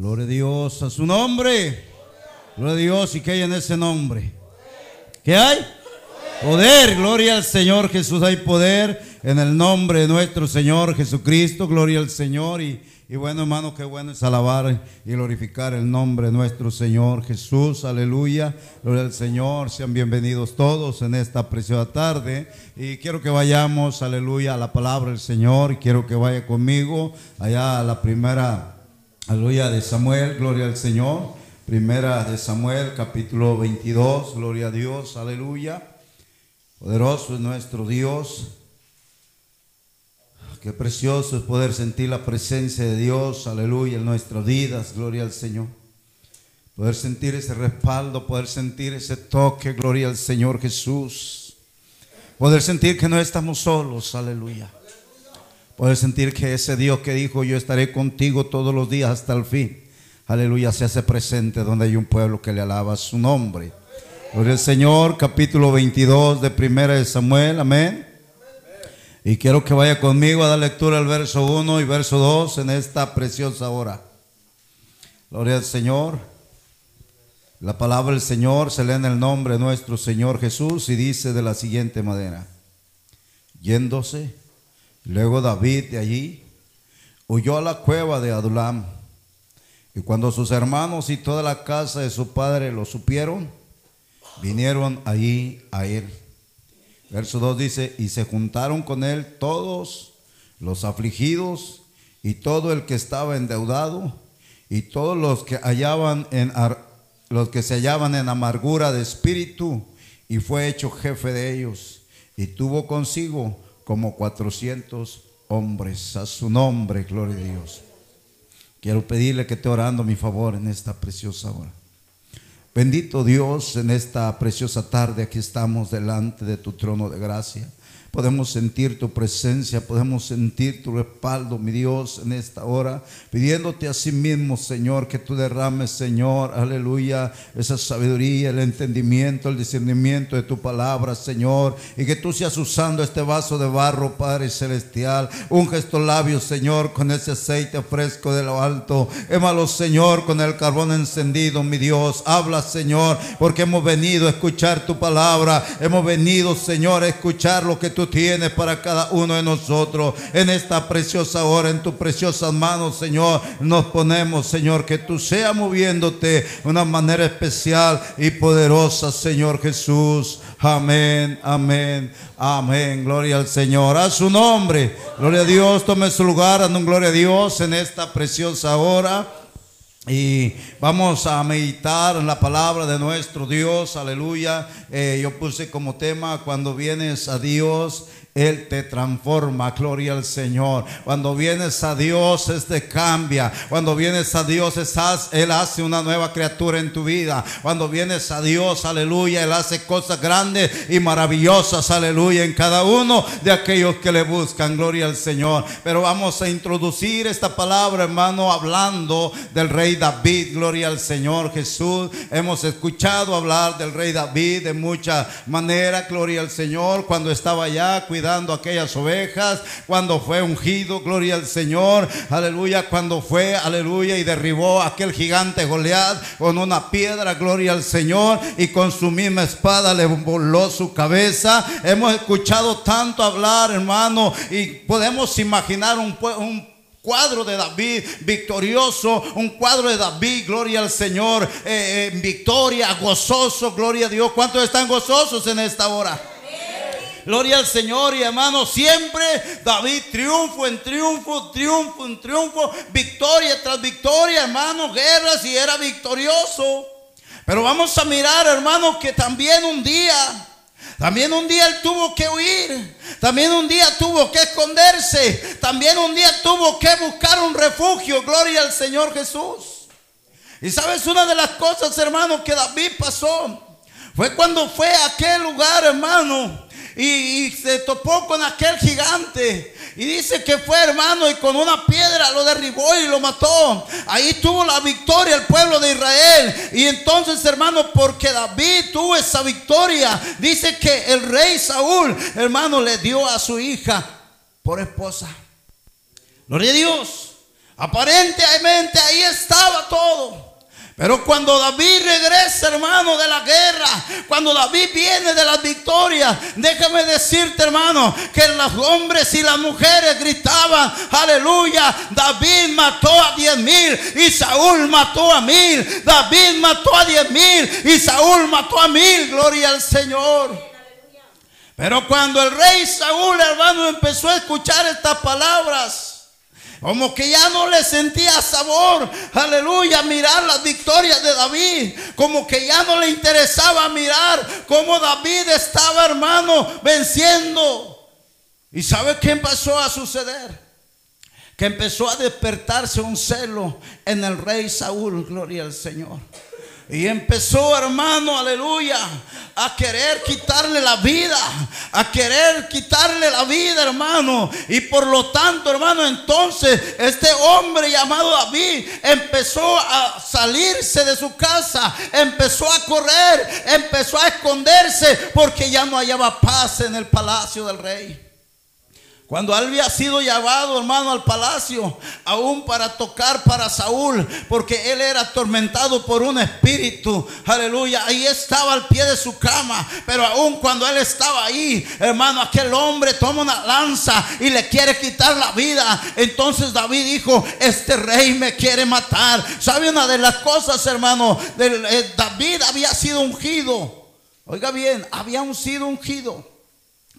Gloria a Dios, a su nombre. Gloria a Dios y que hay en ese nombre. ¿Qué hay? Poder, gloria al Señor Jesús, hay poder en el nombre de nuestro Señor Jesucristo, gloria al Señor. Y, y bueno, hermano, qué bueno es alabar y glorificar el nombre de nuestro Señor Jesús, aleluya, gloria al Señor. Sean bienvenidos todos en esta preciosa tarde. Y quiero que vayamos, aleluya, a la palabra del Señor. Y quiero que vaya conmigo allá a la primera, aleluya, de Samuel, gloria al Señor. Primera de Samuel, capítulo 22, gloria a Dios, aleluya. Poderoso es nuestro Dios. Qué precioso es poder sentir la presencia de Dios, aleluya, en nuestras vidas, gloria al Señor. Poder sentir ese respaldo, poder sentir ese toque, gloria al Señor Jesús. Poder sentir que no estamos solos, aleluya. Poder sentir que ese Dios que dijo, yo estaré contigo todos los días hasta el fin, aleluya, se hace presente donde hay un pueblo que le alaba su nombre. Gloria al Señor, capítulo 22 de Primera de Samuel, amén. Y quiero que vaya conmigo a dar lectura al verso 1 y verso 2 en esta preciosa hora. Gloria al Señor. La palabra del Señor se lee en el nombre de nuestro Señor Jesús y dice de la siguiente manera. Yéndose, luego David de allí, huyó a la cueva de Adulam. Y cuando sus hermanos y toda la casa de su padre lo supieron, vinieron allí a él. Verso 2 dice, y se juntaron con él todos los afligidos y todo el que estaba endeudado y todos los que hallaban en los que se hallaban en amargura de espíritu y fue hecho jefe de ellos y tuvo consigo como 400 hombres a su nombre, gloria a Dios. Quiero pedirle que esté orando mi favor en esta preciosa hora. Bendito Dios, en esta preciosa tarde aquí estamos delante de tu trono de gracia. Podemos sentir tu presencia, podemos sentir tu respaldo, mi Dios, en esta hora, pidiéndote a sí mismo, Señor, que tú derrames, Señor, aleluya, esa sabiduría, el entendimiento, el discernimiento de tu palabra, Señor, y que tú seas usando este vaso de barro, Padre Celestial. Un gesto labios, Señor, con ese aceite fresco de lo alto. Émalo, Señor, con el carbón encendido, mi Dios. Habla, Señor, porque hemos venido a escuchar tu palabra. Hemos venido, Señor, a escuchar lo que tú tienes para cada uno de nosotros. En esta preciosa hora, en tus preciosas manos, Señor, nos ponemos, Señor, que tú seas moviéndote de una manera especial y poderosa, Señor Jesús. Amén, amén, amén. Gloria al Señor. A su nombre. Gloria a Dios. Tome su lugar. Dando gloria a Dios en esta preciosa hora. Y vamos a meditar en la palabra de nuestro Dios, aleluya. Eh, yo puse como tema, cuando vienes a Dios, él te transforma, gloria al Señor. Cuando vienes a Dios, Él te cambia. Cuando vienes a Dios, Él hace una nueva criatura en tu vida. Cuando vienes a Dios, aleluya, Él hace cosas grandes y maravillosas, aleluya, en cada uno de aquellos que le buscan, gloria al Señor. Pero vamos a introducir esta palabra, hermano, hablando del rey David, gloria al Señor Jesús. Hemos escuchado hablar del rey David de mucha manera, gloria al Señor, cuando estaba allá cuidando dando aquellas ovejas, cuando fue ungido, gloria al Señor, aleluya, cuando fue, aleluya, y derribó aquel gigante Goliat con una piedra, gloria al Señor, y con su misma espada le voló su cabeza. Hemos escuchado tanto hablar, hermano, y podemos imaginar un, un cuadro de David victorioso, un cuadro de David, gloria al Señor, eh, eh, victoria, gozoso, gloria a Dios. ¿Cuántos están gozosos en esta hora? Gloria al Señor y hermano, siempre David triunfo en triunfo, triunfo en triunfo, victoria tras victoria, hermano, guerras y era victorioso. Pero vamos a mirar, hermano, que también un día, también un día él tuvo que huir, también un día tuvo que esconderse, también un día tuvo que buscar un refugio, gloria al Señor Jesús. Y sabes una de las cosas, hermano, que David pasó, fue cuando fue a aquel lugar, hermano, y, se topó con aquel gigante. Y dice que fue hermano y con una piedra lo derribó y lo mató. Ahí tuvo la victoria el pueblo de Israel. Y entonces hermano, porque David tuvo esa victoria, dice que el rey Saúl, hermano, le dio a su hija por esposa. Gloria a Dios. Aparentemente ahí estaba todo. Pero cuando David regresa, hermano, de la guerra, cuando David viene de las victorias, déjame decirte, hermano, que los hombres y las mujeres gritaban, aleluya, David mató a diez mil y Saúl mató a mil. David mató a diez mil y Saúl mató a mil. Gloria al Señor. Pero cuando el rey Saúl, hermano, empezó a escuchar estas palabras, como que ya no le sentía sabor, aleluya, mirar las victorias de David. Como que ya no le interesaba mirar cómo David estaba, hermano, venciendo. ¿Y sabe qué empezó a suceder? Que empezó a despertarse un celo en el rey Saúl, gloria al Señor. Y empezó, hermano, aleluya, a querer quitarle la vida, a querer quitarle la vida, hermano. Y por lo tanto, hermano, entonces este hombre llamado David empezó a salirse de su casa, empezó a correr, empezó a esconderse porque ya no hallaba paz en el palacio del rey. Cuando había sido llevado, hermano, al palacio, aún para tocar para Saúl, porque él era atormentado por un espíritu. Aleluya. Ahí estaba al pie de su cama. Pero aún cuando él estaba ahí, hermano, aquel hombre toma una lanza y le quiere quitar la vida. Entonces David dijo, este rey me quiere matar. ¿Sabe una de las cosas, hermano? Eh, David había sido ungido. Oiga bien, había sido ungido.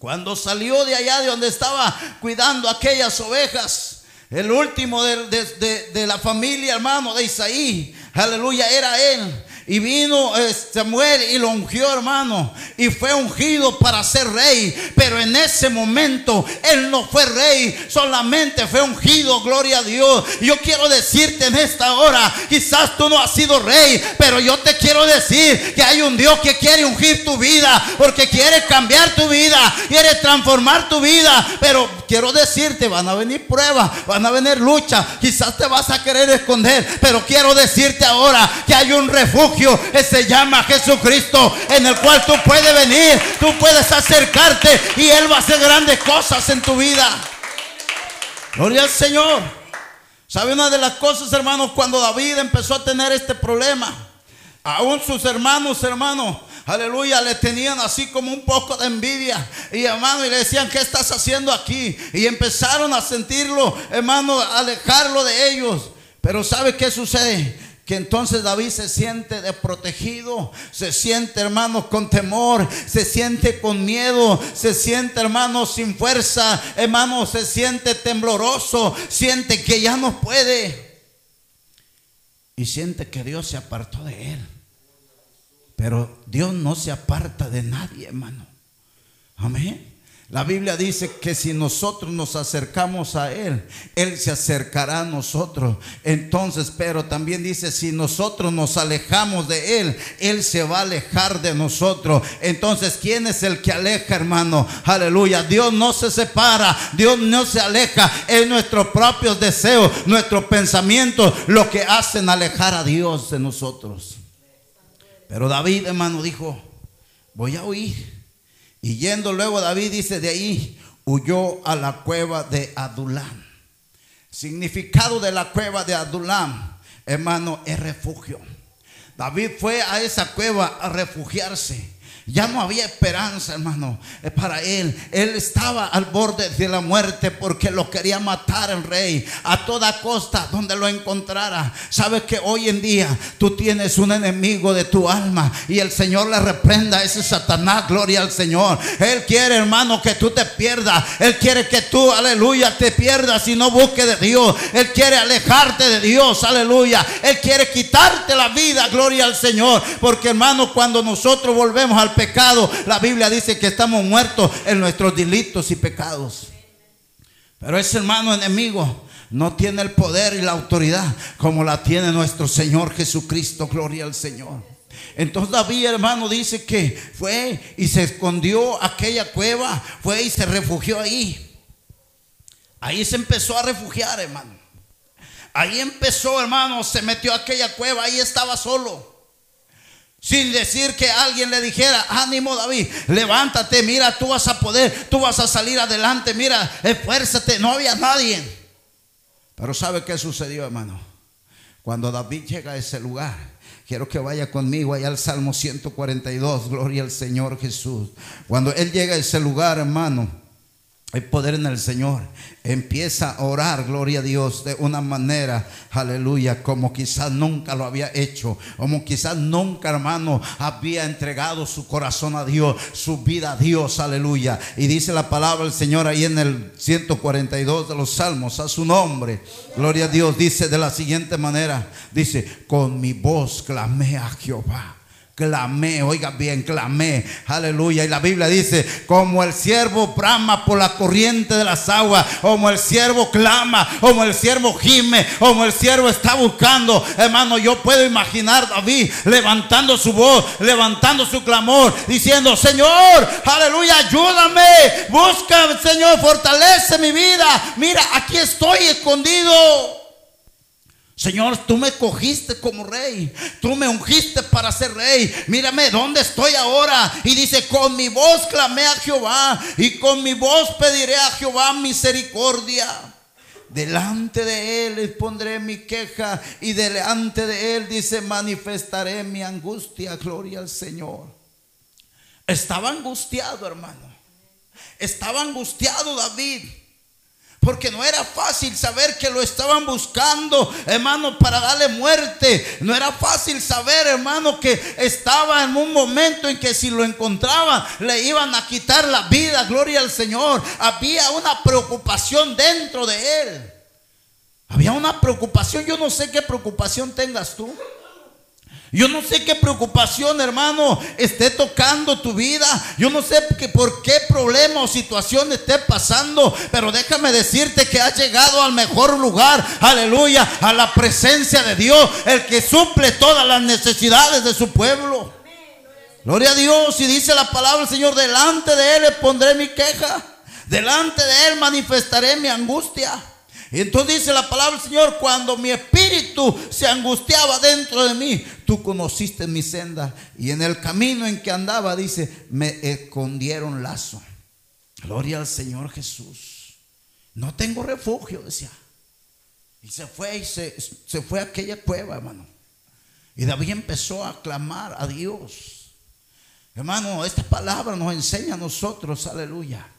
Cuando salió de allá de donde estaba cuidando aquellas ovejas, el último de, la familia, hermano, de Isaí, aleluya, era él. Y vino eh, Samuel y lo ungió, hermano. Y fue ungido para ser rey. Pero en ese momento él no fue rey. Solamente fue ungido. Gloria a Dios. Yo quiero decirte en esta hora. Quizás tú no has sido rey. Pero yo te quiero decir que hay un Dios que quiere ungir tu vida. Porque quiere cambiar tu vida. Quiere transformar tu vida. Pero quiero decirte, van a venir pruebas. Van a venir luchas. Quizás te vas a querer esconder. Pero quiero decirte ahora que hay un refugio que se llama Jesucristo, en el cual tú puedes venir, tú puedes acercarte y Él va a hacer grandes cosas en tu vida. Gloria al Señor. ¿Sabe una de las cosas, hermanos? Cuando David empezó a tener este problema, aún sus hermanos, hermanos, aleluya, le tenían así como un poco de envidia. Y hermano, y le decían, ¿qué estás haciendo aquí? Y empezaron a sentirlo, hermano, alejarlo de ellos. Pero ¿sabe qué sucede? Que entonces David se siente desprotegido, se siente hermano con temor, se siente con miedo, se siente hermano sin fuerza, hermano se siente tembloroso, siente que ya no puede. Y siente que Dios se apartó de él. Pero Dios no se aparta de nadie, hermano. Amén. La Biblia dice que si nosotros nos acercamos a Él, Él se acercará a nosotros. Entonces, pero también dice, si nosotros nos alejamos de Él, Él se va a alejar de nosotros. Entonces, ¿quién es el que aleja, hermano? Aleluya. Dios no se separa, Dios no se aleja. Es nuestros propios deseos, nuestros pensamientos, lo que hacen alejar a Dios de nosotros. Pero David, hermano, dijo, voy a oír y yendo luego David dice de ahí, huyó a la cueva de Adulam. Significado de la cueva de Adulam, hermano, es refugio. David fue a esa cueva a refugiarse. Ya no había esperanza, hermano, eh, para él. Él estaba al borde de la muerte porque lo quería matar el rey a toda costa donde lo encontrara. Sabes que hoy en día tú tienes un enemigo de tu alma y el Señor le reprenda a ese Satanás, gloria al Señor. Él quiere, hermano, que tú te pierdas. Él quiere que tú, aleluya, te pierdas y no busques de Dios. Él quiere alejarte de Dios, aleluya. Él quiere quitarte la vida, gloria al Señor. Porque, hermano, cuando nosotros volvemos al pecado, la Biblia dice que estamos muertos en nuestros delitos y pecados. Pero ese hermano enemigo no tiene el poder y la autoridad como la tiene nuestro Señor Jesucristo. Gloria al Señor. Entonces David, hermano, dice que fue y se escondió aquella cueva, fue y se refugió ahí. Ahí se empezó a refugiar, hermano. Ahí empezó, hermano, se metió a aquella cueva, ahí estaba solo. Sin decir que alguien le dijera, ánimo David, levántate, mira, tú vas a poder, tú vas a salir adelante, mira, esfuérzate. No había nadie. Pero ¿sabe qué sucedió, hermano? Cuando David llega a ese lugar, quiero que vaya conmigo allá al Salmo 142, gloria al Señor Jesús. Cuando él llega a ese lugar, hermano, hay poder en el Señor. Empieza a orar, gloria a Dios, de una manera, aleluya, como quizás nunca lo había hecho, como quizás nunca, hermano, había entregado su corazón a Dios, su vida a Dios, aleluya. Y dice la palabra del Señor ahí en el 142 de los Salmos, a su nombre, gloria a Dios, dice de la siguiente manera, dice, con mi voz clamé a Jehová. Clamé, oiga bien, clamé, aleluya. Y la Biblia dice, como el siervo brama por la corriente de las aguas, como el siervo clama, como el siervo gime, como el siervo está buscando. Hermano, yo puedo imaginar a David levantando su voz, levantando su clamor, diciendo, Señor, aleluya, ayúdame, busca, Señor, fortalece mi vida. Mira, aquí estoy escondido. Señor, tú me cogiste como rey. Tú me ungiste para ser rey. Mírame dónde estoy ahora. Y dice, con mi voz clamé a Jehová. Y con mi voz pediré a Jehová misericordia. Delante de él pondré mi queja. Y delante de él dice, manifestaré mi angustia. Gloria al Señor. Estaba angustiado, hermano. Estaba angustiado David. Porque no era fácil saber que lo estaban buscando, hermano, para darle muerte. No era fácil saber, hermano, que estaba en un momento en que si lo encontraban, le iban a quitar la vida. Gloria al Señor. Había una preocupación dentro de él. Había una preocupación. Yo no sé qué preocupación tengas tú. Yo no sé qué preocupación, hermano, esté tocando tu vida. Yo no sé por qué problema o situación esté pasando. Pero déjame decirte que has llegado al mejor lugar. Aleluya. A la presencia de Dios. El que suple todas las necesidades de su pueblo. Gloria a Dios. Y dice la palabra del Señor. Delante de Él le pondré mi queja. Delante de Él manifestaré mi angustia. Y entonces dice la palabra del Señor, cuando mi espíritu se angustiaba dentro de mí, tú conociste mi senda. Y en el camino en que andaba, dice, me escondieron lazo. Gloria al Señor Jesús. No tengo refugio, decía. Y se fue y se, se fue a aquella cueva, hermano. Y David empezó a clamar a Dios. Hermano, esta palabra nos enseña a nosotros, aleluya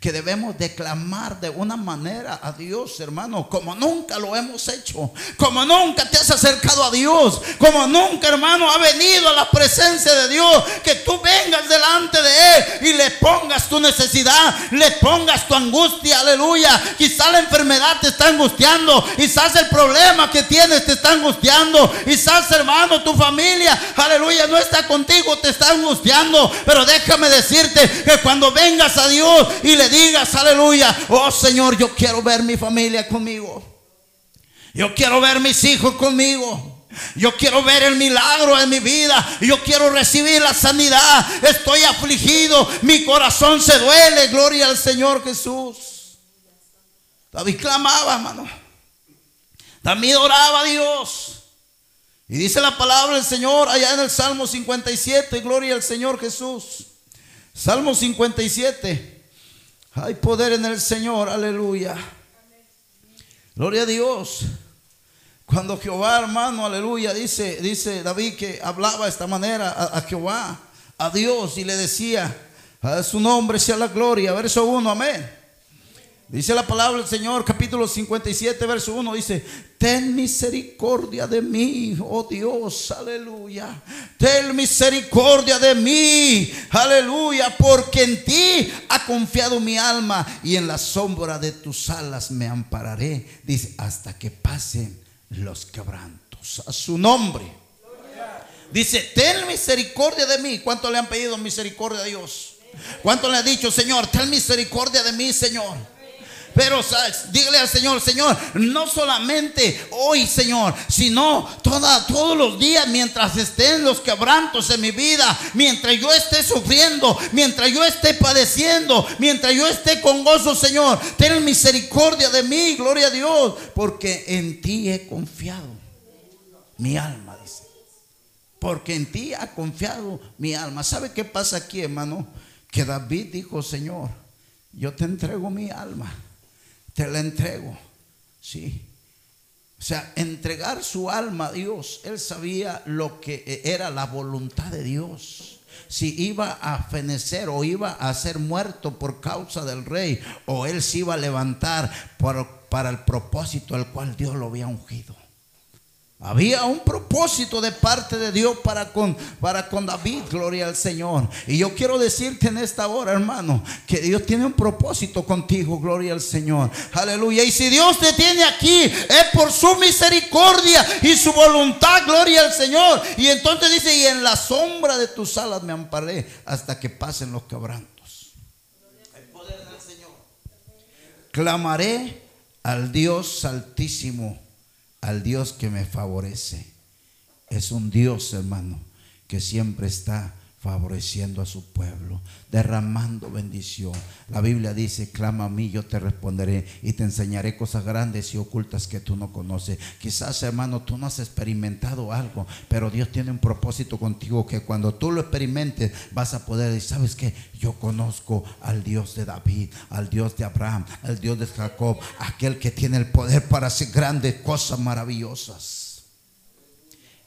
que debemos declamar de una manera a Dios, hermano, como nunca lo hemos hecho, como nunca te has acercado a Dios, como nunca, hermano, ha venido a la presencia de Dios, que tú vengas delante de Él y le pongas tu necesidad, le pongas tu angustia, aleluya. Quizás la enfermedad te está angustiando, quizás el problema que tienes te está angustiando, quizás, hermano, tu familia, aleluya, no está contigo, te está angustiando, pero déjame decirte que cuando vengas a Dios y le digas, aleluya, oh Señor, yo quiero ver mi familia conmigo. Yo quiero ver mis hijos conmigo. Yo quiero ver el milagro en mi vida. Yo quiero recibir la sanidad. Estoy afligido. Mi corazón se duele. Gloria al Señor Jesús. David clamaba, hermano. David oraba Dios. Y dice la palabra del Señor allá en el Salmo 57. Gloria al Señor Jesús. Salmo 57. Hay poder en el Señor, aleluya. Gloria a Dios. Cuando Jehová, hermano, aleluya, dice, dice David que hablaba de esta manera a, a Jehová, a Dios, y le decía, a su nombre sea la gloria. Verso 1, amén. Dice la palabra del Señor, capítulo 57, verso 1, dice, ten misericordia de mí, oh Dios, aleluya. Ten misericordia de mí, aleluya, porque en ti ha confiado mi alma y en la sombra de tus alas me ampararé. Dice, hasta que pasen los quebrantos a su nombre. Dice, ten misericordia de mí. ¿Cuánto le han pedido misericordia a Dios? ¿Cuánto le ha dicho, Señor, ten misericordia de mí, Señor? Pero dígale al Señor, Señor, no solamente hoy, Señor, sino toda, todos los días mientras estén los quebrantos en mi vida, mientras yo esté sufriendo, mientras yo esté padeciendo, mientras yo esté con gozo, Señor, ten misericordia de mí, gloria a Dios, porque en ti he confiado. Mi alma. Porque en ti ha confiado mi alma. ¿Sabe qué pasa aquí, hermano? Que David dijo, Señor, yo te entrego mi alma te la entrego. Sí. O sea, entregar su alma a Dios. Él sabía lo que era la voluntad de Dios. Si iba a fenecer o iba a ser muerto por causa del rey, o él se iba a levantar para el propósito al cual Dios lo había ungido. Había un propósito de parte de Dios para con, para con David, gloria al Señor. Y yo quiero decirte en esta hora, hermano, que Dios tiene un propósito contigo, gloria al Señor. Aleluya. Y si Dios te tiene aquí, es por su misericordia y su voluntad, gloria al Señor. Y entonces dice, y en la sombra de tus alas me amparé hasta que pasen los quebrantos. El poder del Señor. Clamaré al Dios altísimo al Dios que me favorece. Es un Dios, hermano, que siempre está favoreciendo a su pueblo, derramando bendición. La Biblia dice, clama a mí, yo te responderé y te enseñaré cosas grandes y ocultas que tú no conoces. Quizás, hermano, tú no has experimentado algo, pero Dios tiene un propósito contigo que cuando tú lo experimentes vas a poder decir, ¿sabes qué? Yo conozco al Dios de David, al Dios de Abraham, al Dios de Jacob, aquel que tiene el poder para hacer grandes cosas maravillosas.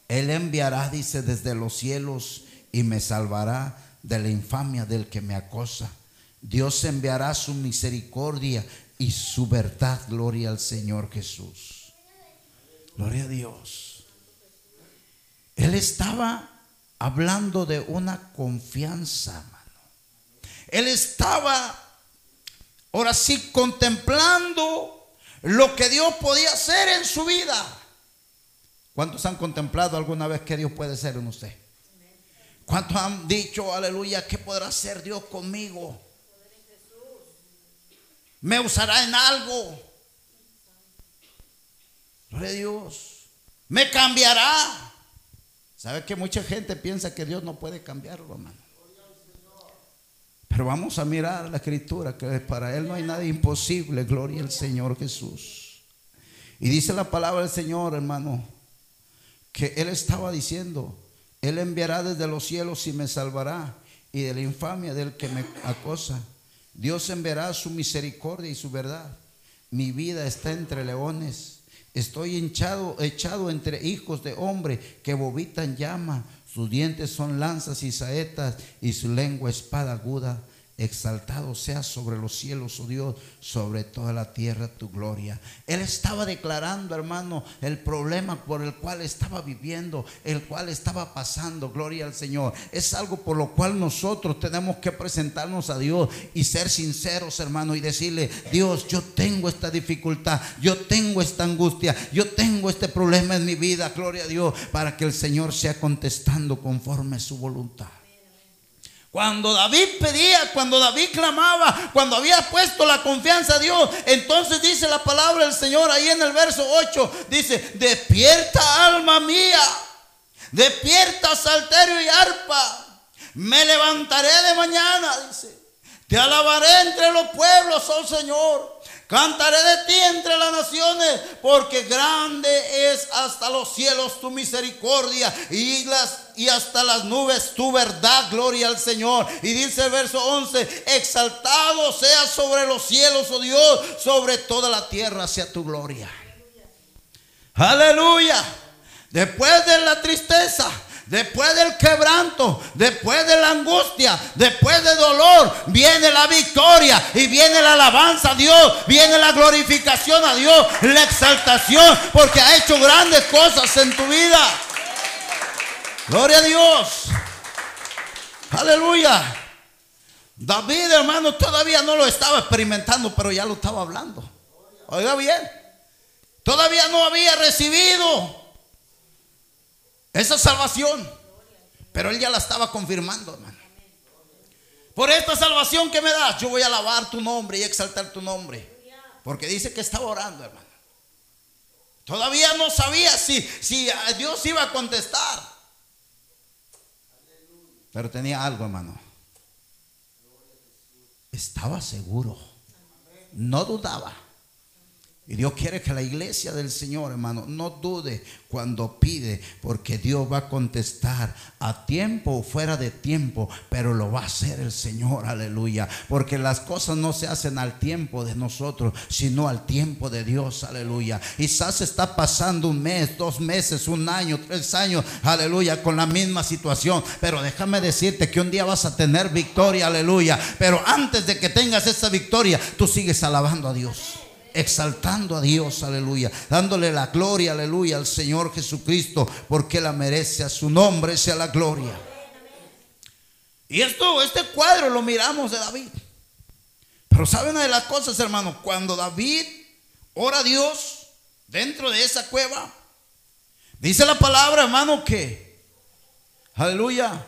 Él enviará, dice, desde los cielos y me salvará de la infamia del que me acosa. Dios enviará su misericordia y su verdad. Gloria al Señor Jesús. Gloria a Dios. Él estaba hablando de una confianza, hermano. Él estaba, ahora sí, contemplando lo que Dios podía hacer en su vida. ¿Cuántos han contemplado alguna vez que Dios puede hacer en usted? ¿Cuántos han dicho, aleluya, qué podrá hacer Dios conmigo? ¿Me usará en algo? Gloria a Dios. ¿Me cambiará? ¿Sabe que mucha gente piensa que Dios no puede cambiarlo, hermano? Pero vamos a mirar la escritura, que para Él no hay nada imposible, gloria al Señor Jesús. Y dice la palabra del Señor, hermano, que Él estaba diciendo, él enviará desde los cielos y me salvará y de la infamia del que me acosa. Dios enviará su misericordia y su verdad. Mi vida está entre leones. Estoy hinchado, echado entre hijos de hombre que vomitan llama. Sus dientes son lanzas y saetas y su lengua espada aguda. Exaltado sea sobre los cielos, oh Dios, sobre toda la tierra tu gloria. Él estaba declarando, hermano, el problema por el cual estaba viviendo, el cual estaba pasando, gloria al Señor. Es algo por lo cual nosotros tenemos que presentarnos a Dios y ser sinceros, hermano, y decirle, Dios, yo tengo esta dificultad, yo tengo esta angustia, yo tengo este problema en mi vida, gloria a Dios, para que el Señor sea contestando conforme su voluntad. Cuando David pedía, cuando David clamaba, cuando había puesto la confianza a Dios, entonces dice la palabra del Señor ahí en el verso 8, dice, despierta alma mía, despierta salterio y arpa, me levantaré de mañana, dice, te alabaré entre los pueblos, oh Señor. Cantaré de ti entre las naciones, porque grande es hasta los cielos tu misericordia y, las, y hasta las nubes tu verdad, gloria al Señor. Y dice el verso 11, exaltado sea sobre los cielos, oh Dios, sobre toda la tierra sea tu gloria. Aleluya. Después de la tristeza, Después del quebranto, después de la angustia, después del dolor, viene la victoria y viene la alabanza a Dios, viene la glorificación a Dios, la exaltación, porque ha hecho grandes cosas en tu vida. Gloria a Dios. Aleluya. David, hermano, todavía no lo estaba experimentando, pero ya lo estaba hablando. Oiga bien, todavía no había recibido esa salvación. Pero él ya la estaba confirmando, hermano. Por esta salvación que me das, yo voy a alabar tu nombre y exaltar tu nombre. Porque dice que estaba orando, hermano. Todavía no sabía si, si Dios iba a contestar. Pero tenía algo, hermano. Estaba seguro. No dudaba. Y Dios quiere que la iglesia del Señor, hermano, no dude cuando pide, porque Dios va a contestar a tiempo o fuera de tiempo, pero lo va a hacer el Señor, aleluya. Porque las cosas no se hacen al tiempo de nosotros, sino al tiempo de Dios, aleluya. Quizás está pasando un mes, dos meses, un año, tres años, aleluya, con la misma situación. Pero déjame decirte que un día vas a tener victoria, aleluya. Pero antes de que tengas esa victoria, tú sigues alabando a Dios exaltando a Dios, aleluya, dándole la gloria, aleluya, al Señor Jesucristo, porque la merece, a su nombre sea la gloria. Y esto, este cuadro lo miramos de David. Pero saben una de las cosas, hermano, cuando David ora a Dios dentro de esa cueva, dice la palabra, hermano, que, aleluya,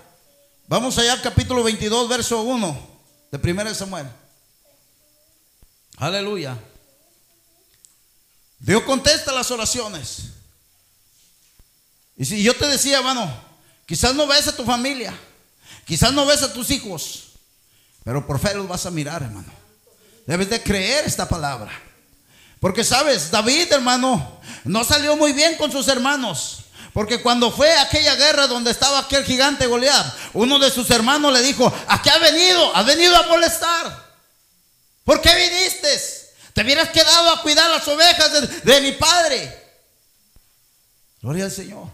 vamos allá al capítulo 22, verso 1 de 1 Samuel. Aleluya. Dios contesta las oraciones. Y si yo te decía, hermano, quizás no ves a tu familia, quizás no ves a tus hijos, pero por fe los vas a mirar, hermano. Debes de creer esta palabra. Porque sabes, David, hermano, no salió muy bien con sus hermanos. Porque cuando fue aquella guerra donde estaba aquel gigante Goliat, uno de sus hermanos le dijo, ¿a qué ha venido? ¿Has venido a molestar? ¿Por qué viniste? Hubieras quedado a cuidar las ovejas de, mi padre. Gloria al Señor.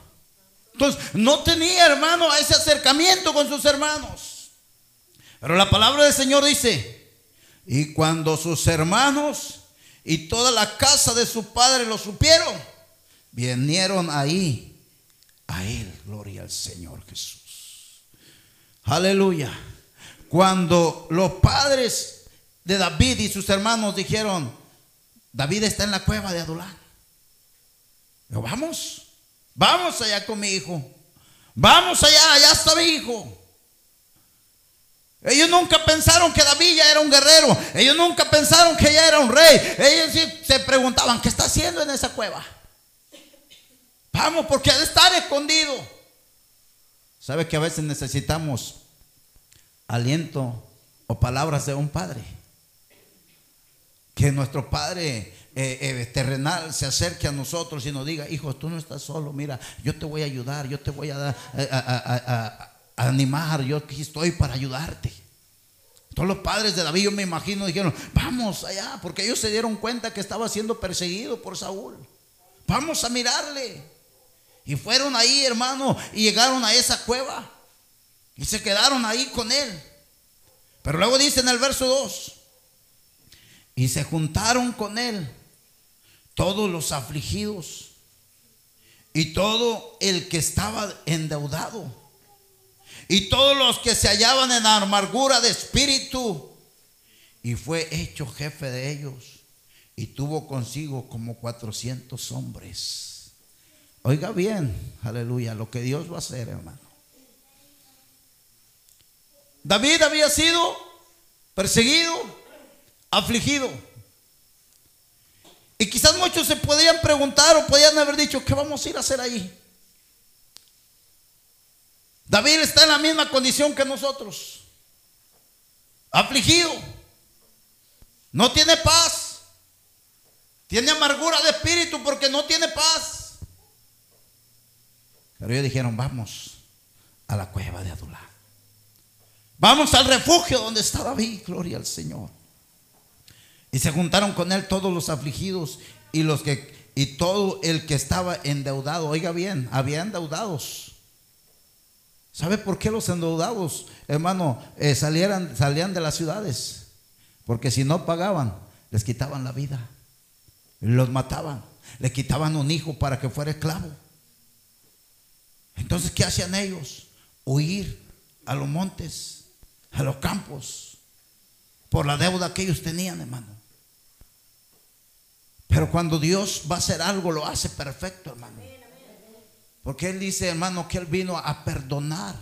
Entonces, no tenía, hermano, ese acercamiento con sus hermanos. Pero la palabra del Señor dice, y cuando sus hermanos y toda la casa de su padre lo supieron, vinieron ahí a él. Gloria al Señor Jesús. Aleluya. Cuando los padres de David y sus hermanos dijeron, David está en la cueva de Adulán. vamos, vamos allá con mi hijo. Vamos allá, allá está mi hijo. Ellos nunca pensaron que David ya era un guerrero. Ellos nunca pensaron que ya era un rey. Ellos se preguntaban, ¿qué está haciendo en esa cueva? Vamos, porque ha de estar escondido. ¿Sabe que a veces necesitamos aliento o palabras de un padre? Que nuestro Padre eh, eh, terrenal se acerque a nosotros y nos diga, hijo, tú no estás solo, mira, yo te voy a ayudar, yo te voy a, eh, a, animar, yo aquí estoy para ayudarte. Todos los padres de David, yo me imagino, dijeron, vamos allá, porque ellos se dieron cuenta que estaba siendo perseguido por Saúl. Vamos a mirarle. Y fueron ahí, hermano, y llegaron a esa cueva. Y se quedaron ahí con él. Pero luego dice en el verso 2, y se juntaron con él todos los afligidos y todo el que estaba endeudado y todos los que se hallaban en amargura de espíritu. Y fue hecho jefe de ellos y tuvo consigo como 400 hombres. Oiga bien, aleluya, lo que Dios va a hacer, hermano. David había sido perseguido, afligido. Y quizás muchos se podían preguntar o podían haber dicho, ¿qué vamos a ir a hacer ahí? David está en la misma condición que nosotros. Afligido. No tiene paz. Tiene amargura de espíritu porque no tiene paz. Pero ellos dijeron, vamos a la cueva de Adulá. Vamos al refugio donde está David. Gloria al Señor. Y se juntaron con él todos los afligidos y los que y todo el que estaba endeudado. Oiga bien, había endeudados. ¿Sabe por qué los endeudados, hermano, eh, salieran, salían de las ciudades? Porque si no pagaban, les quitaban la vida. Los mataban. Le quitaban un hijo para que fuera esclavo. Entonces, ¿qué hacían ellos? Huir a los montes, a los campos, por la deuda que ellos tenían, hermano. Pero cuando Dios va a hacer algo, lo hace perfecto, hermano. Porque Él dice, hermano, que Él vino a perdonar.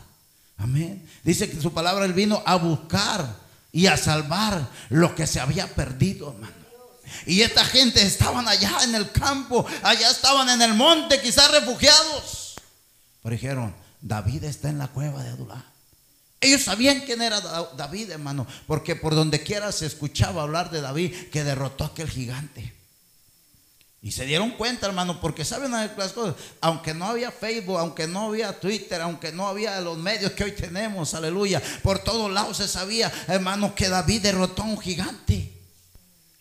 Amén. Dice que su palabra Él vino a buscar y a salvar lo que se había perdido, hermano. Y esta gente estaban allá en el campo, allá estaban en el monte, quizás refugiados. Pero dijeron, David está en la cueva de Adulá. Ellos sabían quién era David, hermano, porque por donde quiera se escuchaba hablar de David que derrotó a aquel gigante. Y se dieron cuenta, hermano, porque saben las cosas, aunque no había Facebook, aunque no había Twitter, aunque no había los medios que hoy tenemos, aleluya, por todos lados se sabía, hermano, que David derrotó a un gigante.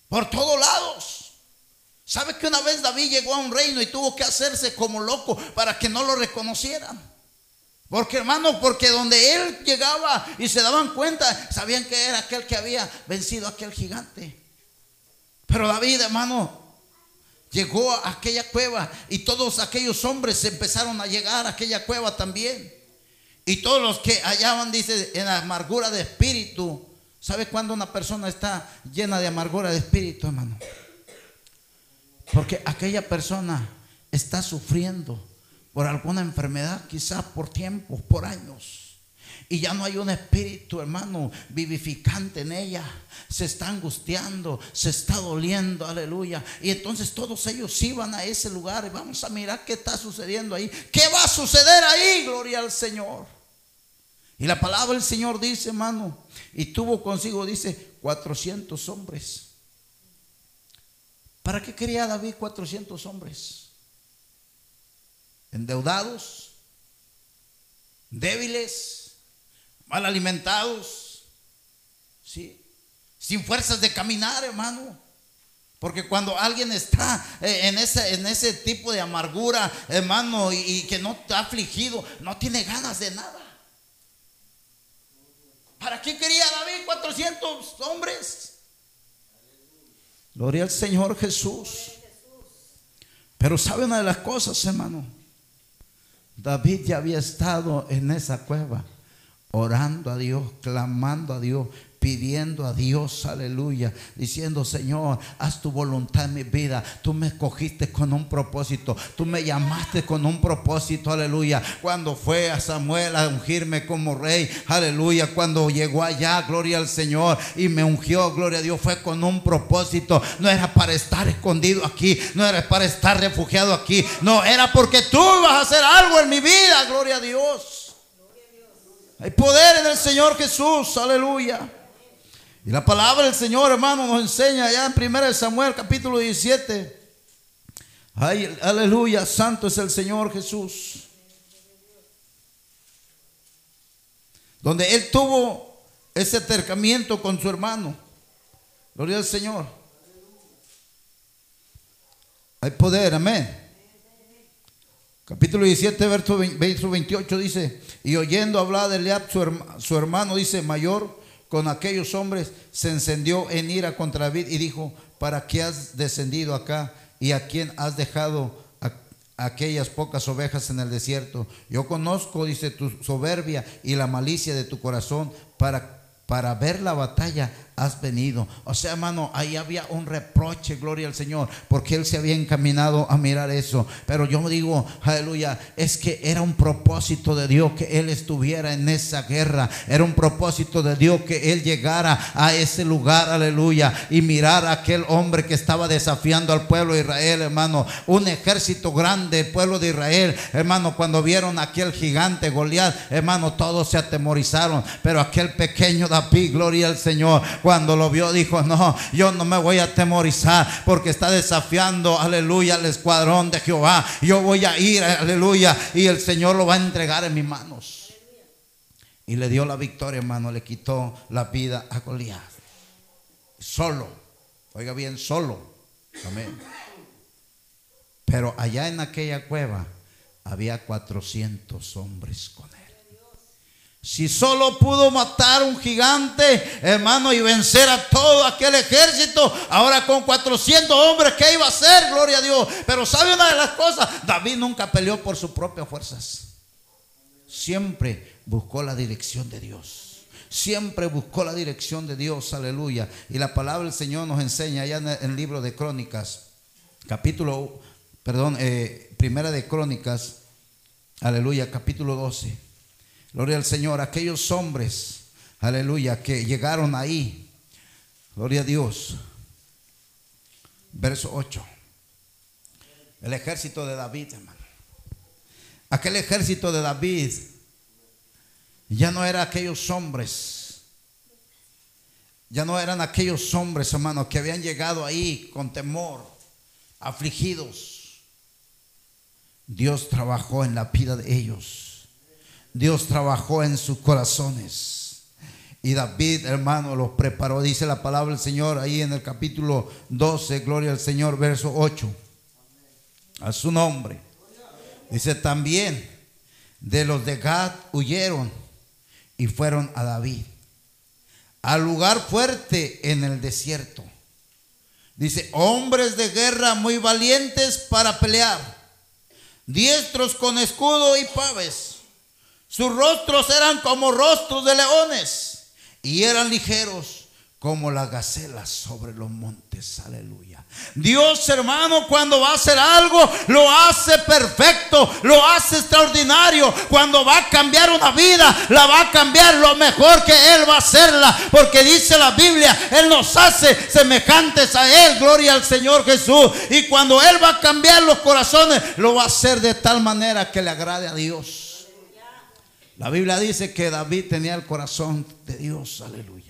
Por todos lados. ¿Sabe que una vez David llegó a un reino y tuvo que hacerse como loco para que no lo reconocieran? Porque hermano, porque donde él llegaba y se daban cuenta, sabían que era aquel que había vencido a aquel gigante. Pero David, hermano, llegó a aquella cueva y todos aquellos hombres empezaron a llegar a aquella cueva también. Y todos los que hallaban, dice, en amargura de espíritu. ¿Sabe cuándo una persona está llena de amargura de espíritu, hermano? Porque aquella persona está sufriendo por alguna enfermedad, quizás por tiempos, por años. Y ya no hay un espíritu, hermano, vivificante en ella. Se está angustiando, se está doliendo, aleluya. Y entonces todos ellos iban a ese lugar y vamos a mirar qué está sucediendo ahí. ¿Qué va a suceder ahí? Gloria al Señor. Y la palabra del Señor dice, hermano, y tuvo consigo, dice, 400 hombres. ¿Para qué quería David 400 hombres? Endeudados, débiles mal alimentados, ¿sí? sin fuerzas de caminar, hermano. Porque cuando alguien está eh, en ese, en ese tipo de amargura, hermano, y, que no está afligido, no tiene ganas de nada. ¿Para qué quería David 400 hombres? Gloria al Señor Jesús. Pero sabe una de las cosas, hermano. David ya había estado en esa cueva orando a Dios, clamando a Dios, pidiendo a Dios, aleluya, diciendo, Señor, haz tu voluntad en mi vida. Tú me escogiste con un propósito, tú me llamaste con un propósito, aleluya. Cuando fue a Samuel a ungirme como rey, aleluya, cuando llegó allá, gloria al Señor, y me ungió, gloria a Dios, fue con un propósito. No era para estar escondido aquí, no era para estar refugiado aquí, no, era porque tú ibas a hacer algo en mi vida, gloria a Dios. Hay poder en el Señor Jesús, aleluya. Y la palabra del Señor, hermano, nos enseña allá en 1 Samuel capítulo 17. Ay, aleluya, santo es el Señor Jesús. Donde él tuvo ese acercamiento con su hermano. Gloria al Señor. Hay poder, amén. Capítulo 17, verso 28 dice, y oyendo hablar de Eliab, su, hermano, dice, mayor, con aquellos hombres, se encendió en ira contra David y dijo, ¿para qué has descendido acá? ¿Y a quién has dejado aquellas pocas ovejas en el desierto? Yo conozco, dice, tu soberbia y la malicia de tu corazón para, para ver la batalla has venido. O sea, hermano, ahí había un reproche, gloria al Señor, porque él se había encaminado a mirar eso. Pero yo digo, aleluya, es que era un propósito de Dios que él estuviera en esa guerra. Era un propósito de Dios que él llegara a ese lugar, aleluya, y mirar a aquel hombre que estaba desafiando al pueblo de Israel, hermano. Un ejército grande, el pueblo de Israel, hermano, cuando vieron a aquel gigante Goliat, hermano, todos se atemorizaron. Pero aquel pequeño David, gloria al Señor cuando lo vio dijo, no, yo no me voy a atemorizar porque está desafiando, aleluya, al escuadrón de Jehová. Yo voy a ir, aleluya, y el Señor lo va a entregar en mis manos. Y le dio la victoria, hermano, le quitó la vida a Goliat. Solo, oiga bien, solo. Amén. Pero allá en aquella cueva había 400 hombres con él. Si solo pudo matar un gigante, hermano, y vencer a todo aquel ejército, ahora con 400 hombres, ¿qué iba a hacer? Gloria a Dios. Pero sabe una de las cosas, David nunca peleó por sus propias fuerzas. Siempre buscó la dirección de Dios. Siempre buscó la dirección de Dios, aleluya. Y la palabra del Señor nos enseña allá en el libro de Crónicas, capítulo, perdón, eh, primera de Crónicas, aleluya, capítulo 12. Gloria al Señor. Aquellos hombres, aleluya, que llegaron ahí. Gloria a Dios. Verso 8. El ejército de David, hermano. Aquel ejército de David ya no era aquellos hombres. Ya no eran aquellos hombres, hermano, que habían llegado ahí con temor. afligidos. Dios trabajó en la vida de ellos. Dios trabajó en sus corazones. Y David, hermano, los preparó. Dice la palabra del Señor ahí en el capítulo 12, gloria al Señor, verso 8. A su nombre. Dice también, de los de Gad huyeron y fueron a David, al lugar fuerte en el desierto. Dice, hombres de guerra muy valientes para pelear, diestros con escudo y paves. Sus rostros eran como rostros de leones y eran ligeros como las gacelas sobre los montes. Aleluya. Dios, hermano, cuando va a hacer algo, lo hace perfecto, lo hace extraordinario. Cuando va a cambiar una vida, la va a cambiar lo mejor que Él va a hacerla. Porque dice la Biblia, Él nos hace semejantes a Él. Gloria al Señor Jesús. Y cuando Él va a cambiar los corazones, lo va a hacer de tal manera que le agrade a Dios. La Biblia dice que David tenía el corazón de Dios. Aleluya.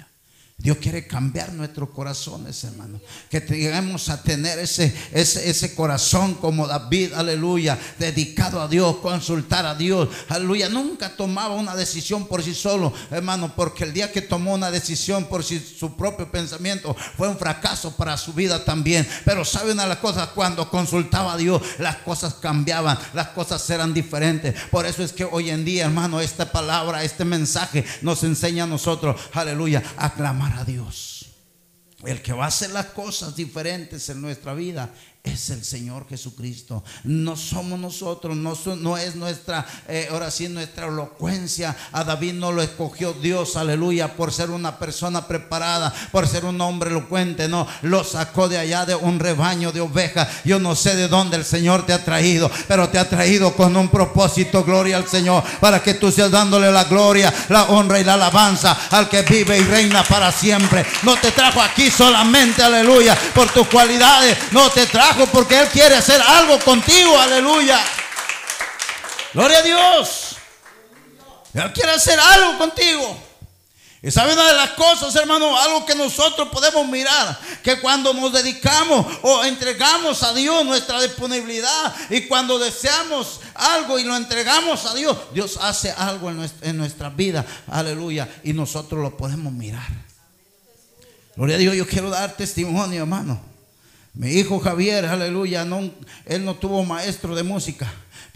Dios quiere cambiar nuestros corazones, hermano. Que lleguemos a tener ese, ese, ese, corazón como David, aleluya, dedicado a Dios, consultar a Dios, aleluya. Nunca tomaba una decisión por sí solo, hermano, porque el día que tomó una decisión por su propio pensamiento fue un fracaso para su vida también. Pero sabe una de las cosas, cuando consultaba a Dios, las cosas cambiaban, las cosas eran diferentes. Por eso es que hoy en día, hermano, esta palabra, este mensaje nos enseña a nosotros, aleluya, a clamar a Dios. El que va a hacer las cosas diferentes en nuestra vida es el Señor Jesucristo. No somos nosotros, no, es nuestra, eh, ahora sí, nuestra elocuencia. A David no lo escogió Dios, aleluya, por ser una persona preparada, por ser un hombre elocuente. No, lo sacó de allá de un rebaño de ovejas. Yo no sé de dónde el Señor te ha traído, pero te ha traído con un propósito, gloria al Señor, para que tú seas dándole la gloria, la honra y la alabanza al que vive y reina para siempre. No te trajo aquí solamente, aleluya, por tus cualidades, no te trajo porque Él quiere hacer algo contigo, aleluya. Gloria a Dios. Él quiere hacer algo contigo. Y sabe una de las cosas, hermano, algo que nosotros podemos mirar, que cuando nos dedicamos o entregamos a Dios nuestra disponibilidad y cuando deseamos algo y lo entregamos a Dios, Dios hace algo en nuestra, en nuestra vida, aleluya, y nosotros lo podemos mirar. Gloria a Dios, yo quiero dar testimonio, hermano. Mi hijo Javier, aleluya, no, él no tuvo maestro de música.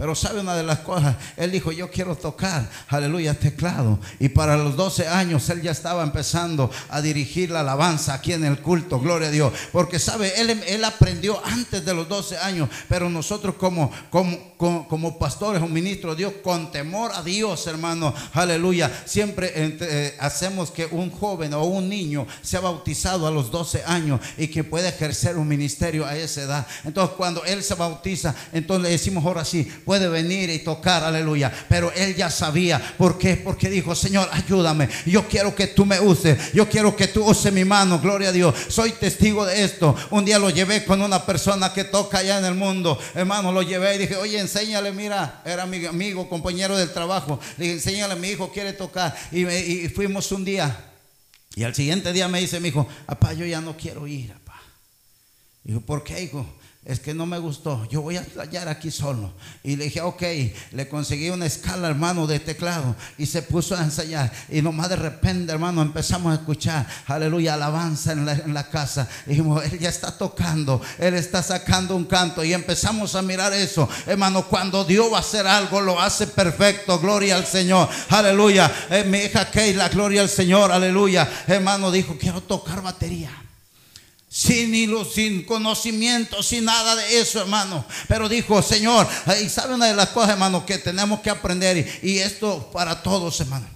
Pero sabe una de las cosas, él dijo, yo quiero tocar, aleluya, teclado. Y para los 12 años él ya estaba empezando a dirigir la alabanza aquí en el culto, gloria a Dios. Porque sabe, él, él aprendió antes de los 12 años, pero nosotros como, como, como, pastores o ministros de Dios, con temor a Dios, hermano, aleluya, siempre eh, hacemos que un joven o un niño sea bautizado a los 12 años y que pueda ejercer un ministerio a esa edad. Entonces cuando él se bautiza, entonces le decimos ahora sí, puede venir y tocar, aleluya. Pero él ya sabía, ¿por qué? Porque dijo, Señor, ayúdame. Yo quiero que tú me uses. Yo quiero que tú uses mi mano, gloria a Dios. Soy testigo de esto. Un día lo llevé con una persona que toca allá en el mundo. Hermano, lo llevé y dije, oye, enséñale, mira, era mi amigo, compañero del trabajo. Le dije, enséñale, mi hijo quiere tocar. Y, y fuimos un día. Y al siguiente día me dice mi hijo, papá, yo ya no quiero ir, papá. Dijo, ¿por qué, hijo? Es que no me gustó, yo voy a ensayar aquí solo. Y le dije, ok, le conseguí una escala, hermano, de teclado y se puso a ensayar. Y nomás de repente, hermano, empezamos a escuchar, aleluya, alabanza en la, casa. Y dijimos, él ya está tocando, él está sacando un canto y empezamos a mirar eso. Hermano, cuando Dios va a hacer algo, lo hace perfecto, gloria al Señor, aleluya. Eh, mi hija la gloria al Señor, aleluya. Hermano, dijo, quiero tocar batería sin hilo, sin conocimiento, sin nada de eso, hermano. Pero dijo, Señor, y sabe una de las cosas, hermano, que tenemos que aprender, y, esto para todos, hermano,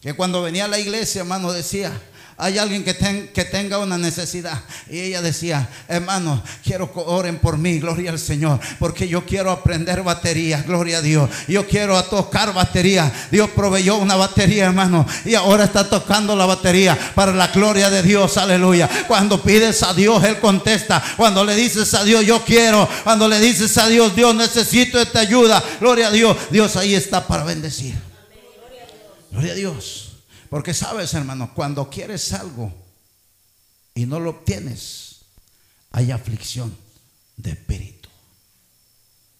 que cuando venía a la iglesia, hermano, decía, hay alguien que, que tenga una necesidad. Y ella decía, hermano, quiero que oren por mí, gloria al Señor, porque yo quiero aprender batería, gloria a Dios. Yo quiero tocar batería. Dios proveyó una batería, hermano, y ahora está tocando la batería para la gloria de Dios, aleluya. Cuando pides a Dios, Él contesta. Cuando le dices a Dios, yo quiero. Cuando le dices a Dios, Dios, necesito esta ayuda, gloria a Dios. Dios ahí está para bendecir. Gloria a Dios. Porque sabes, hermano, cuando quieres algo y no lo obtienes, hay aflicción, de espíritu.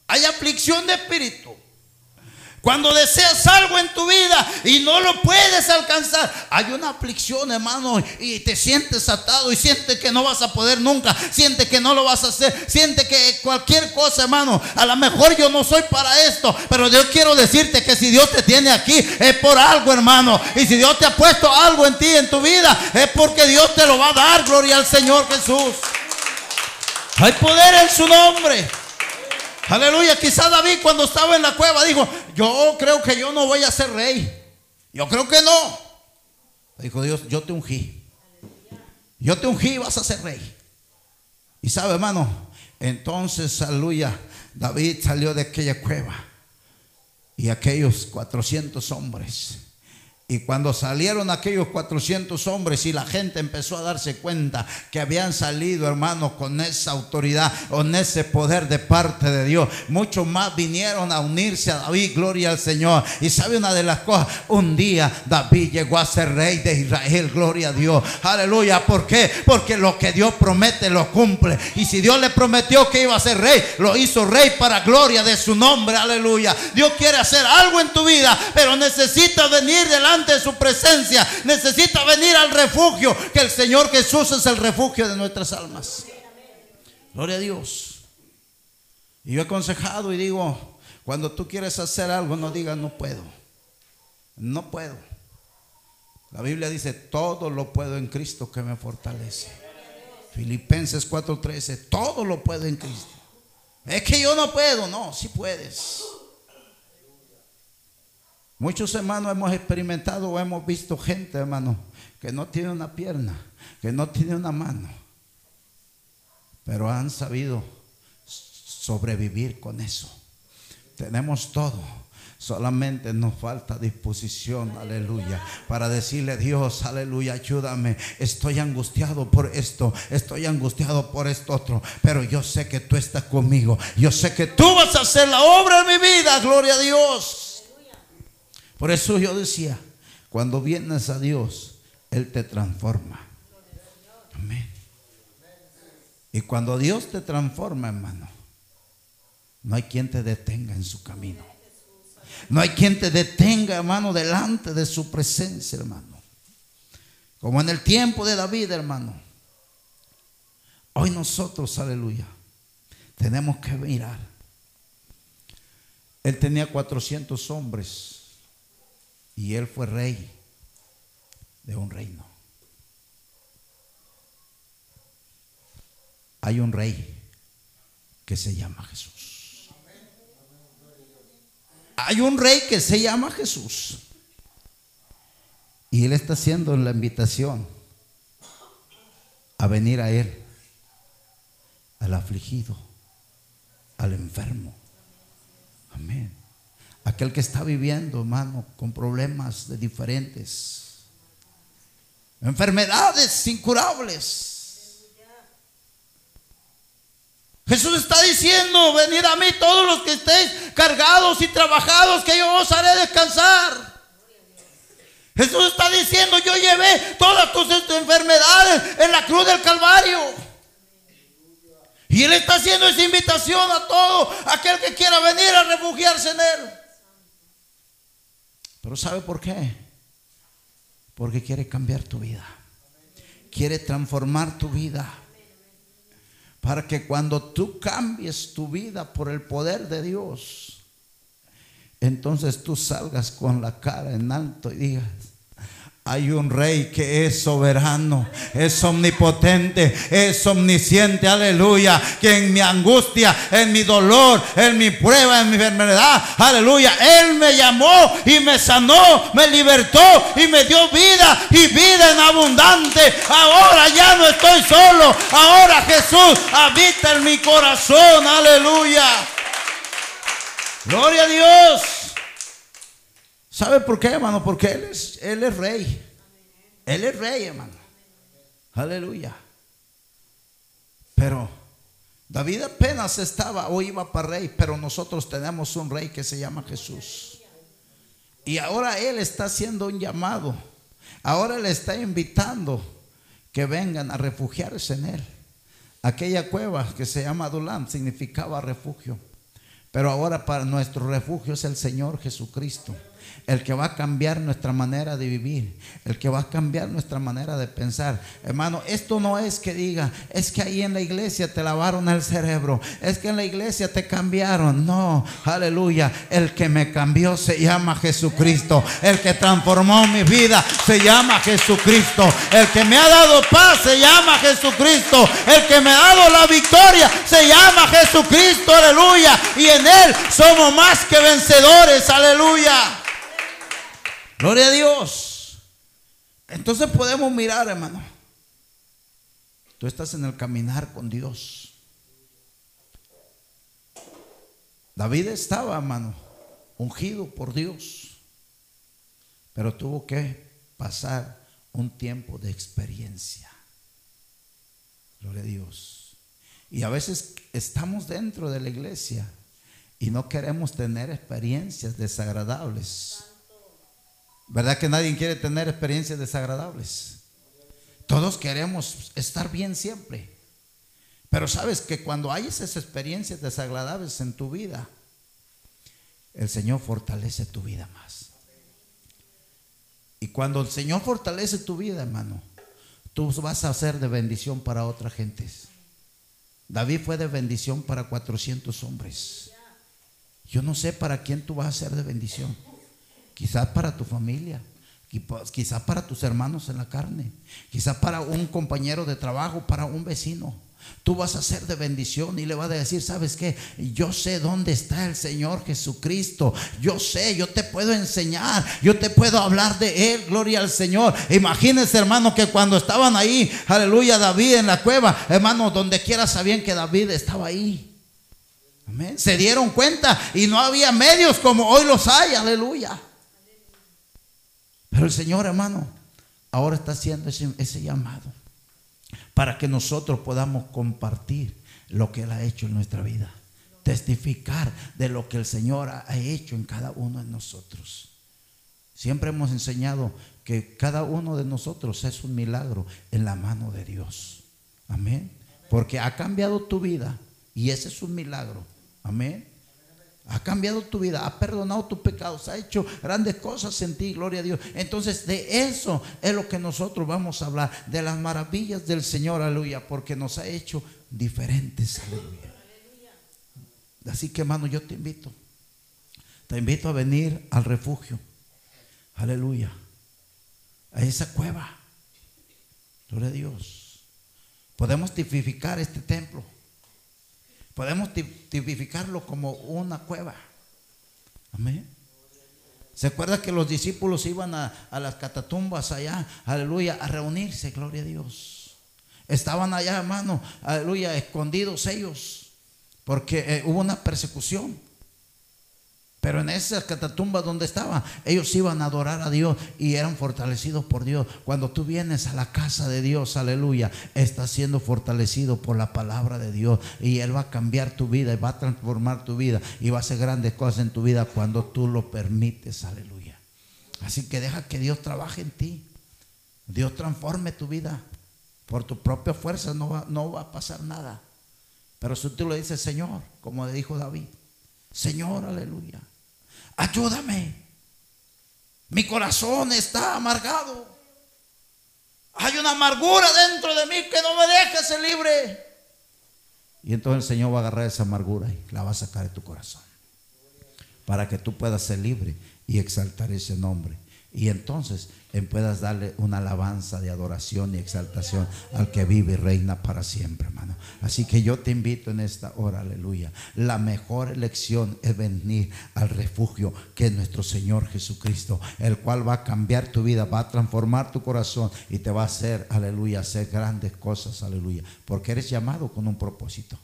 Hay aflicción de espíritu. Cuando deseas algo en tu vida y no lo puedes alcanzar, hay una aflicción, hermano, y te sientes atado y sientes que no vas a poder nunca, sientes que no lo vas a hacer, sientes que cualquier cosa, hermano, a lo mejor yo no soy para esto, pero yo quiero decirte que si Dios te tiene aquí es por algo, hermano, y si Dios te ha puesto algo en ti, en tu vida, es porque Dios te lo va a dar, gloria al Señor Jesús. Hay poder en su nombre. Aleluya. Quizá David cuando estaba en la cueva dijo, yo creo que yo no voy a ser rey. Yo creo que no. Dijo Dios, yo te ungí. Yo te ungí y vas a ser rey. Y sabe, hermano, entonces, aleluya, David salió de aquella cueva. Y aquellos 400 hombres y cuando salieron aquellos 400 hombres y la gente empezó a darse cuenta que habían salido, hermanos, con esa autoridad, con ese poder de parte de Dios, muchos más vinieron a unirse a David, gloria al Señor. Y sabe una de las cosas, un día David llegó a ser rey de Israel, gloria a Dios. Aleluya, ¿por qué? Porque lo que Dios promete lo cumple. Y si Dios le prometió que iba a ser rey, lo hizo rey para gloria de su nombre, aleluya. Dios quiere hacer algo en tu vida, pero necesita venir delante de su presencia, necesita venir al refugio, que el Señor Jesús es el refugio de nuestras almas. Gloria a Dios. Y yo he aconsejado y digo, cuando tú quieres hacer algo, no digas no puedo. No puedo. La Biblia dice, todo lo puedo en Cristo que me fortalece. Filipenses 4:13, todo lo puedo en Cristo. Es que yo no puedo, no, si puedes. Muchos hermanos hemos experimentado o hemos visto gente, hermano, que no tiene una pierna, que no tiene una mano, pero han sabido sobrevivir con eso. Tenemos todo. Solamente nos falta disposición, aleluya, para decirle Dios, aleluya, ayúdame. Estoy angustiado por esto, estoy angustiado por esto otro, pero yo sé que tú estás conmigo. Yo sé que tú vas a hacer la obra en mi vida, gloria a Dios. Por eso yo decía, cuando vienes a Dios, Él te transforma. Amén. Y cuando Dios te transforma, hermano, no hay quien te detenga en su camino. No hay quien te detenga, hermano, delante de su presencia, hermano. Como en el tiempo de David, hermano. Hoy nosotros, aleluya, tenemos que mirar. Él tenía 400 hombres y él fue rey de un reino. Hay un rey que se llama Jesús. Hay un rey que se llama Jesús. Y él está haciendo la invitación a venir a él, al afligido, al enfermo. Amén. Aquel que está viviendo, hermano, con problemas de diferentes. Enfermedades incurables. Jesús está diciendo, venid a mí todos los que estéis cargados y trabajados, que yo os haré descansar. Jesús está diciendo, yo llevé todas tus enfermedades en la cruz del Calvario. Y Él está haciendo esa invitación a todo aquel que quiera venir a refugiarse en Él. Pero ¿sabe por qué? Porque quiere cambiar tu vida. Quiere transformar tu vida. Para que cuando tú cambies tu vida por el poder de Dios, entonces tú salgas con la cara en alto y digas, hay un rey que es soberano, es omnipotente, es omnisciente, aleluya. Que en mi angustia, en mi dolor, en mi prueba, en mi enfermedad, aleluya. Él me llamó y me sanó, me libertó y me dio vida y vida en abundante. Ahora ya no estoy solo, ahora Jesús habita en mi corazón, aleluya. Gloria a Dios. ¿Sabe por qué, hermano? Porque Él es, Él es rey. Él es rey, hermano. Aleluya. Pero David apenas estaba o iba para rey, pero nosotros tenemos un rey que se llama Jesús. Y ahora Él está haciendo un llamado. Ahora le está invitando que vengan a refugiarse en Él aquella cueva que se llama Adulam significaba refugio. Pero ahora para nuestro refugio es el Señor Jesucristo el que va a cambiar nuestra manera de vivir, el que va a cambiar nuestra manera de pensar. Hermano, esto no es que diga, es que ahí en la iglesia te lavaron el cerebro, es que en la iglesia te cambiaron. No, aleluya. El que me cambió se llama Jesucristo. El que transformó mi vida se llama Jesucristo. El que me ha dado paz se llama Jesucristo. El que me ha dado la victoria se llama Jesucristo. Aleluya. Y en Él somos más que vencedores. Aleluya. Gloria a Dios. Entonces podemos mirar, hermano. Tú estás en el caminar con Dios. David estaba, hermano, ungido por Dios, pero tuvo que pasar un tiempo de experiencia. Gloria a Dios. Y a veces estamos dentro de la iglesia y no queremos tener experiencias desagradables. ¿Verdad que nadie quiere tener experiencias desagradables? Todos queremos estar bien siempre. Pero sabes que cuando hay esas experiencias desagradables en tu vida, el Señor fortalece tu vida más. Y cuando el Señor fortalece tu vida, hermano, tú vas a ser de bendición para otras gentes. David fue de bendición para 400 hombres. Yo no sé para quién tú vas a ser de bendición quizás para tu familia, quizás para tus hermanos en la carne, quizás para un compañero de trabajo, para un vecino. Tú vas a ser de bendición y le vas a decir, ¿sabes qué? Yo sé dónde está el Señor Jesucristo. Yo sé, yo te puedo enseñar, yo te puedo hablar de Él. Gloria al Señor. Imagínense, hermano, que cuando estaban ahí, aleluya, David en la cueva, hermano, donde quiera sabían que David estaba ahí. Amén. Se dieron cuenta y no había medios como hoy los hay, aleluya. Pero el Señor, hermano, ahora está haciendo ese, llamado para que nosotros podamos compartir lo que Él ha hecho en nuestra vida. Testificar de lo que el Señor ha hecho en cada uno de nosotros. Siempre hemos enseñado que cada uno de nosotros es un milagro en la mano de Dios. Amén. Porque ha cambiado tu vida y ese es un milagro. Amén. Ha cambiado tu vida, ha perdonado tus pecados, ha hecho grandes cosas en ti, gloria a Dios. Entonces de eso es lo que nosotros vamos a hablar, de las maravillas del Señor, aleluya, porque nos ha hecho diferentes, aleluya. Así que hermano, yo te invito, te invito a venir al refugio, aleluya, a esa cueva, gloria a Dios. Podemos tipificar este templo Podemos tipificarlo como una cueva. Amén. ¿Se acuerda que los discípulos iban a, las catatumbas allá, aleluya, a reunirse, gloria a Dios? Estaban allá, hermano, aleluya, escondidos ellos, porque eh, hubo una persecución. Pero en esas catatumbas donde estaban, ellos iban a adorar a Dios y eran fortalecidos por Dios. Cuando tú vienes a la casa de Dios, aleluya, estás siendo fortalecido por la palabra de Dios. Y Él va a cambiar tu vida y va a transformar tu vida y va a hacer grandes cosas en tu vida cuando tú lo permites, aleluya. Así que deja que Dios trabaje en ti. Dios transforme tu vida. Por tu propia fuerza no va, no va a pasar nada. Pero si tú le dices, Señor, como le dijo David, Señor, aleluya ayúdame. Mi corazón está amargado. Hay una amargura dentro de mí que no me deja ser libre. Y entonces el Señor va a agarrar esa amargura y la va a sacar de tu corazón. Para que tú puedas ser libre y exaltar ese nombre. Y entonces puedas darle una alabanza de adoración y exaltación al que vive y reina para siempre, hermano. Así que yo te invito en esta hora, aleluya. La mejor elección es venir al refugio que es nuestro Señor Jesucristo, el cual va a cambiar tu vida, va a transformar tu corazón y te va a hacer, aleluya, hacer grandes cosas, aleluya. Porque eres llamado con un propósito.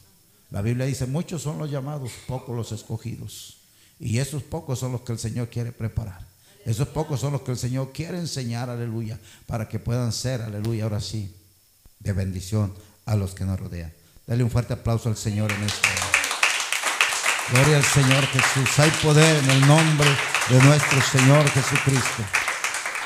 La Biblia dice, muchos son los llamados, pocos los escogidos. Y esos pocos son los que el Señor quiere preparar. Esos pocos son los que el Señor quiere enseñar, aleluya, para que puedan ser, aleluya, ahora sí, de bendición a los que nos rodean. Dale un fuerte aplauso al Señor en esto. Gloria al Señor Jesús. Hay poder en el nombre de nuestro Señor Jesucristo.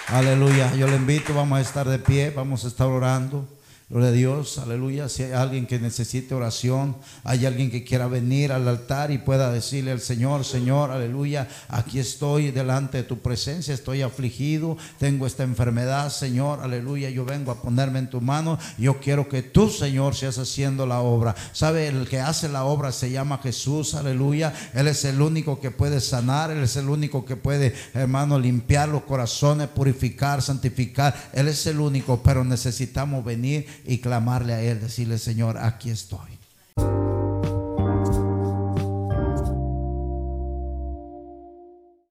Aleluya. Yo le invito, vamos a estar de pie, vamos a estar orando. Gloria a Dios, aleluya. Si hay alguien que necesite oración, hay alguien que quiera venir al altar y pueda decirle al Señor, Señor, aleluya, aquí estoy delante de tu presencia, estoy afligido, tengo esta enfermedad, Señor, aleluya, yo vengo a ponerme en tu mano, yo quiero que tú, Señor, seas haciendo la obra. ¿Sabe? El que hace la obra se llama Jesús, aleluya. Él es el único que puede sanar, Él es el único que puede, hermano, limpiar los corazones, purificar, santificar. Él es el único, pero necesitamos venir y clamarle a Él, decirle, Señor, aquí estoy.